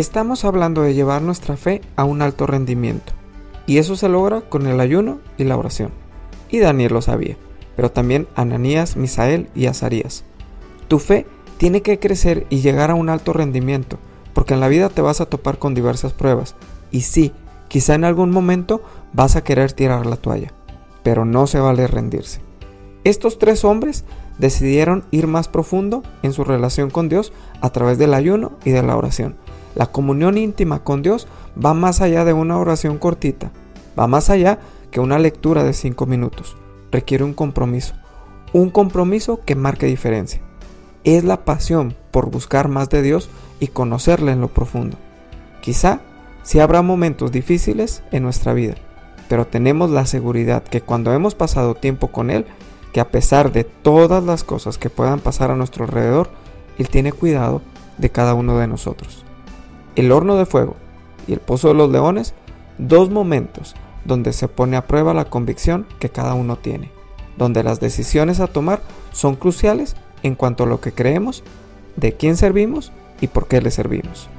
Estamos hablando de llevar nuestra fe a un alto rendimiento, y eso se logra con el ayuno y la oración. Y Daniel lo sabía, pero también Ananías, Misael y Azarías. Tu fe tiene que crecer y llegar a un alto rendimiento, porque en la vida te vas a topar con diversas pruebas, y sí, quizá en algún momento vas a querer tirar la toalla, pero no se vale rendirse. Estos tres hombres decidieron ir más profundo en su relación con Dios a través del ayuno y de la oración. La comunión íntima con Dios va más allá de una oración cortita, va más allá que una lectura de cinco minutos. Requiere un compromiso, un compromiso que marque diferencia. Es la pasión por buscar más de Dios y conocerle en lo profundo. Quizá sí habrá momentos difíciles en nuestra vida, pero tenemos la seguridad que cuando hemos pasado tiempo con Él, que a pesar de todas las cosas que puedan pasar a nuestro alrededor, Él tiene cuidado de cada uno de nosotros. El horno de fuego y el pozo de los leones, dos momentos donde se pone a prueba la convicción que cada uno tiene, donde las decisiones a tomar son cruciales en cuanto a lo que creemos, de quién servimos y por qué le servimos.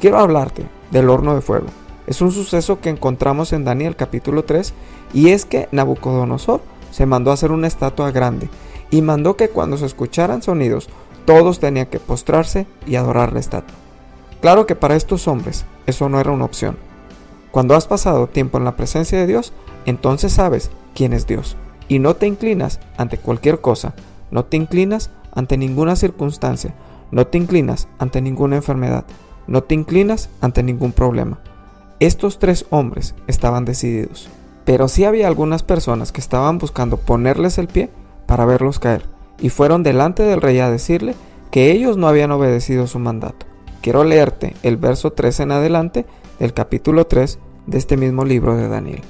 Quiero hablarte del horno de fuego. Es un suceso que encontramos en Daniel capítulo 3 y es que Nabucodonosor se mandó a hacer una estatua grande y mandó que cuando se escucharan sonidos todos tenían que postrarse y adorar la estatua. Claro que para estos hombres eso no era una opción. Cuando has pasado tiempo en la presencia de Dios, entonces sabes quién es Dios y no te inclinas ante cualquier cosa, no te inclinas ante ninguna circunstancia, no te inclinas ante ninguna enfermedad, no te inclinas ante ningún problema. Estos tres hombres estaban decididos. Pero sí había algunas personas que estaban buscando ponerles el pie para verlos caer, y fueron delante del rey a decirle que ellos no habían obedecido su mandato. Quiero leerte el verso 3 en adelante del capítulo 3 de este mismo libro de Daniel.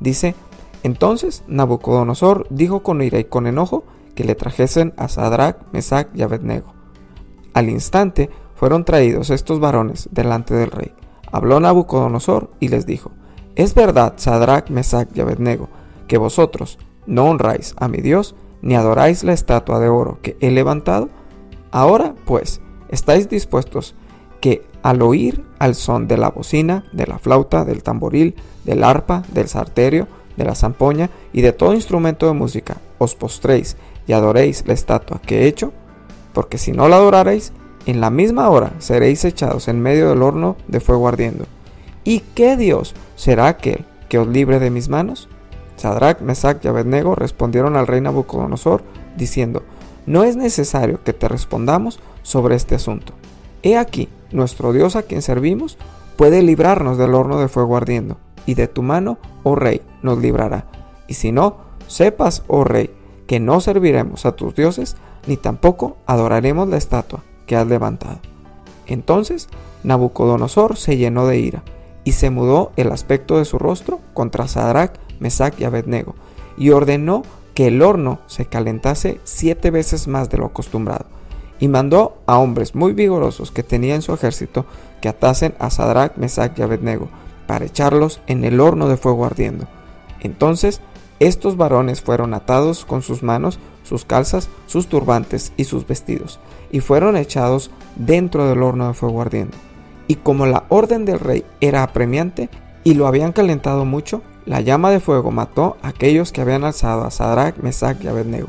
Dice, entonces Nabucodonosor dijo con ira y con enojo que le trajesen a Sadrach, Mesach y Abednego. Al instante fueron traídos estos varones delante del rey. Habló Nabucodonosor y les dijo, es verdad, Sadrach, Mesach y Abednego, que vosotros no honráis a mi Dios, ni adoráis la estatua de oro que he levantado. Ahora, pues, estáis dispuestos que al oír al son de la bocina, de la flauta, del tamboril, del arpa, del sarterio, de la zampoña y de todo instrumento de música, os postréis y adoréis la estatua que he hecho, porque si no la adoraréis, en la misma hora seréis echados en medio del horno de fuego ardiendo. ¿Y qué Dios será aquel que os libre de mis manos? Sadrach, Mesach y Abednego respondieron al rey Nabucodonosor, diciendo, No es necesario que te respondamos sobre este asunto. He aquí, nuestro Dios a quien servimos puede librarnos del horno de fuego ardiendo, y de tu mano, oh rey, nos librará. Y si no, sepas, oh rey, que no serviremos a tus dioses, ni tampoco adoraremos la estatua que has levantado. Entonces Nabucodonosor se llenó de ira y se mudó el aspecto de su rostro contra Sadrach, Mesach y Abednego, y ordenó que el horno se calentase siete veces más de lo acostumbrado, y mandó a hombres muy vigorosos que tenía en su ejército que atasen a Sadrach, Mesach y Abednego, para echarlos en el horno de fuego ardiendo. Entonces estos varones fueron atados con sus manos, sus calzas, sus turbantes y sus vestidos, y fueron echados dentro del horno de fuego ardiendo. Y como la orden del rey era apremiante y lo habían calentado mucho, la llama de fuego mató a aquellos que habían alzado a Sadrach, Mesach y Abednego.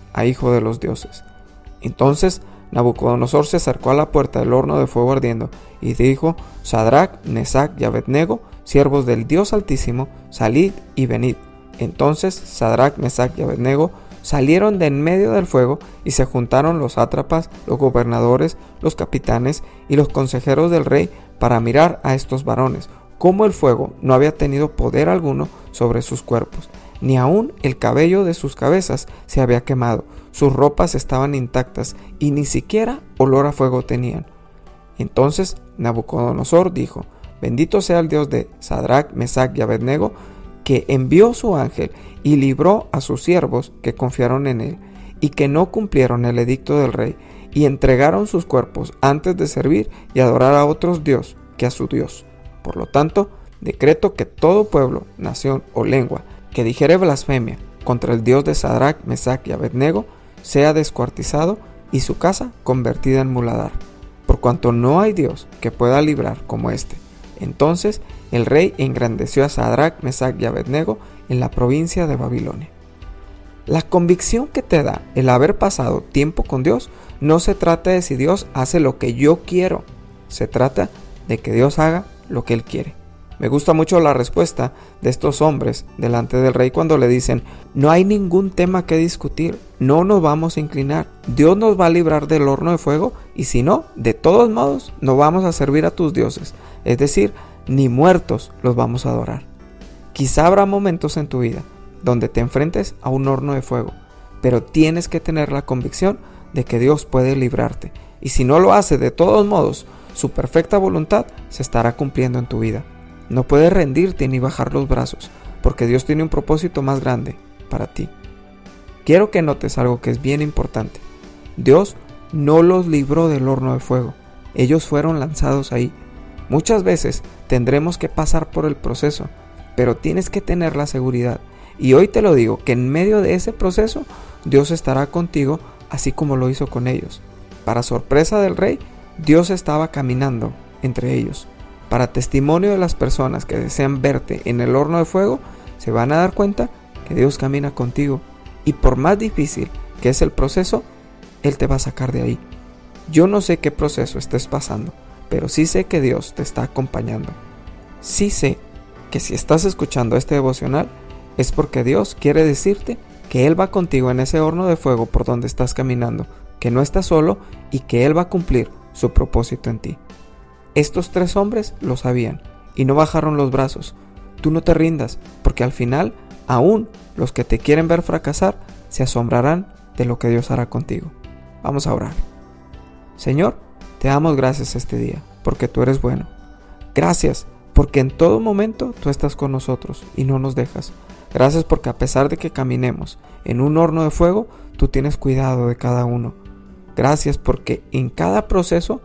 a hijo de los dioses. Entonces Nabucodonosor se acercó a la puerta del horno de fuego ardiendo y dijo, Sadrach, Mesach y Abednego, siervos del Dios Altísimo, salid y venid. Entonces Sadrach, Mesach y Abednego salieron de en medio del fuego y se juntaron los sátrapas, los gobernadores, los capitanes y los consejeros del rey para mirar a estos varones, cómo el fuego no había tenido poder alguno sobre sus cuerpos, ni aun el cabello de sus cabezas se había quemado, sus ropas estaban intactas y ni siquiera olor a fuego tenían. Entonces Nabucodonosor dijo, Bendito sea el Dios de Sadrach, Mesach y Abednego, que envió su ángel y libró a sus siervos que confiaron en él, y que no cumplieron el edicto del rey, y entregaron sus cuerpos antes de servir y adorar a otros dios que a su Dios. Por lo tanto, decreto que todo pueblo, nación o lengua que dijere blasfemia contra el Dios de Sadrach, Mesach y Abednego sea descuartizado y su casa convertida en muladar, por cuanto no hay Dios que pueda librar como éste. Entonces el rey engrandeció a Sadrach, Mesach y Abednego en la provincia de Babilonia. La convicción que te da el haber pasado tiempo con Dios no se trata de si Dios hace lo que yo quiero, se trata de que Dios haga lo que Él quiere. Me gusta mucho la respuesta de estos hombres delante del rey cuando le dicen, no hay ningún tema que discutir, no nos vamos a inclinar, Dios nos va a librar del horno de fuego y si no, de todos modos, no vamos a servir a tus dioses, es decir, ni muertos los vamos a adorar. Quizá habrá momentos en tu vida donde te enfrentes a un horno de fuego, pero tienes que tener la convicción de que Dios puede librarte y si no lo hace de todos modos, su perfecta voluntad se estará cumpliendo en tu vida. No puedes rendirte ni bajar los brazos, porque Dios tiene un propósito más grande para ti. Quiero que notes algo que es bien importante. Dios no los libró del horno de fuego, ellos fueron lanzados ahí. Muchas veces tendremos que pasar por el proceso, pero tienes que tener la seguridad. Y hoy te lo digo, que en medio de ese proceso Dios estará contigo así como lo hizo con ellos. Para sorpresa del rey, Dios estaba caminando entre ellos. Para testimonio de las personas que desean verte en el horno de fuego, se van a dar cuenta que Dios camina contigo y por más difícil que es el proceso, Él te va a sacar de ahí. Yo no sé qué proceso estés pasando, pero sí sé que Dios te está acompañando. Sí sé que si estás escuchando este devocional es porque Dios quiere decirte que Él va contigo en ese horno de fuego por donde estás caminando, que no estás solo y que Él va a cumplir su propósito en ti. Estos tres hombres lo sabían y no bajaron los brazos. Tú no te rindas, porque al final, aún los que te quieren ver fracasar se asombrarán de lo que Dios hará contigo. Vamos a orar. Señor, te damos gracias este día, porque tú eres bueno. Gracias, porque en todo momento tú estás con nosotros y no nos dejas. Gracias porque a pesar de que caminemos en un horno de fuego, tú tienes cuidado de cada uno. Gracias porque en cada proceso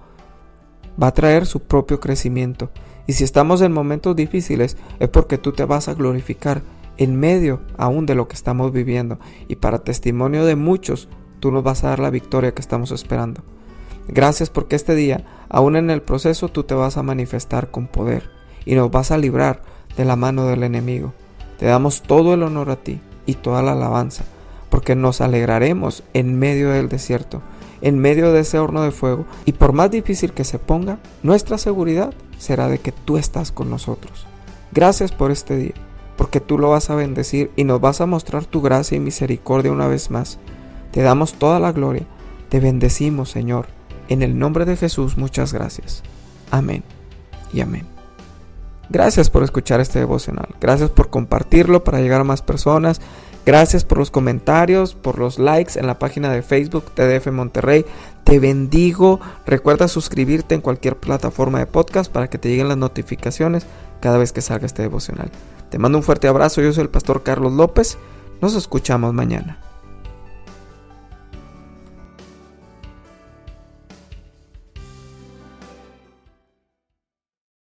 va a traer su propio crecimiento. Y si estamos en momentos difíciles es porque tú te vas a glorificar en medio aún de lo que estamos viviendo. Y para testimonio de muchos, tú nos vas a dar la victoria que estamos esperando. Gracias porque este día, aún en el proceso, tú te vas a manifestar con poder y nos vas a librar de la mano del enemigo. Te damos todo el honor a ti y toda la alabanza, porque nos alegraremos en medio del desierto en medio de ese horno de fuego y por más difícil que se ponga, nuestra seguridad será de que tú estás con nosotros. Gracias por este día, porque tú lo vas a bendecir y nos vas a mostrar tu gracia y misericordia una vez más. Te damos toda la gloria, te bendecimos Señor. En el nombre de Jesús muchas gracias. Amén y amén. Gracias por escuchar este devocional. Gracias por compartirlo para llegar a más personas. Gracias por los comentarios, por los likes en la página de Facebook TDF Monterrey. Te bendigo. Recuerda suscribirte en cualquier plataforma de podcast para que te lleguen las notificaciones cada vez que salga este devocional. Te mando un fuerte abrazo. Yo soy el pastor Carlos López. Nos escuchamos mañana.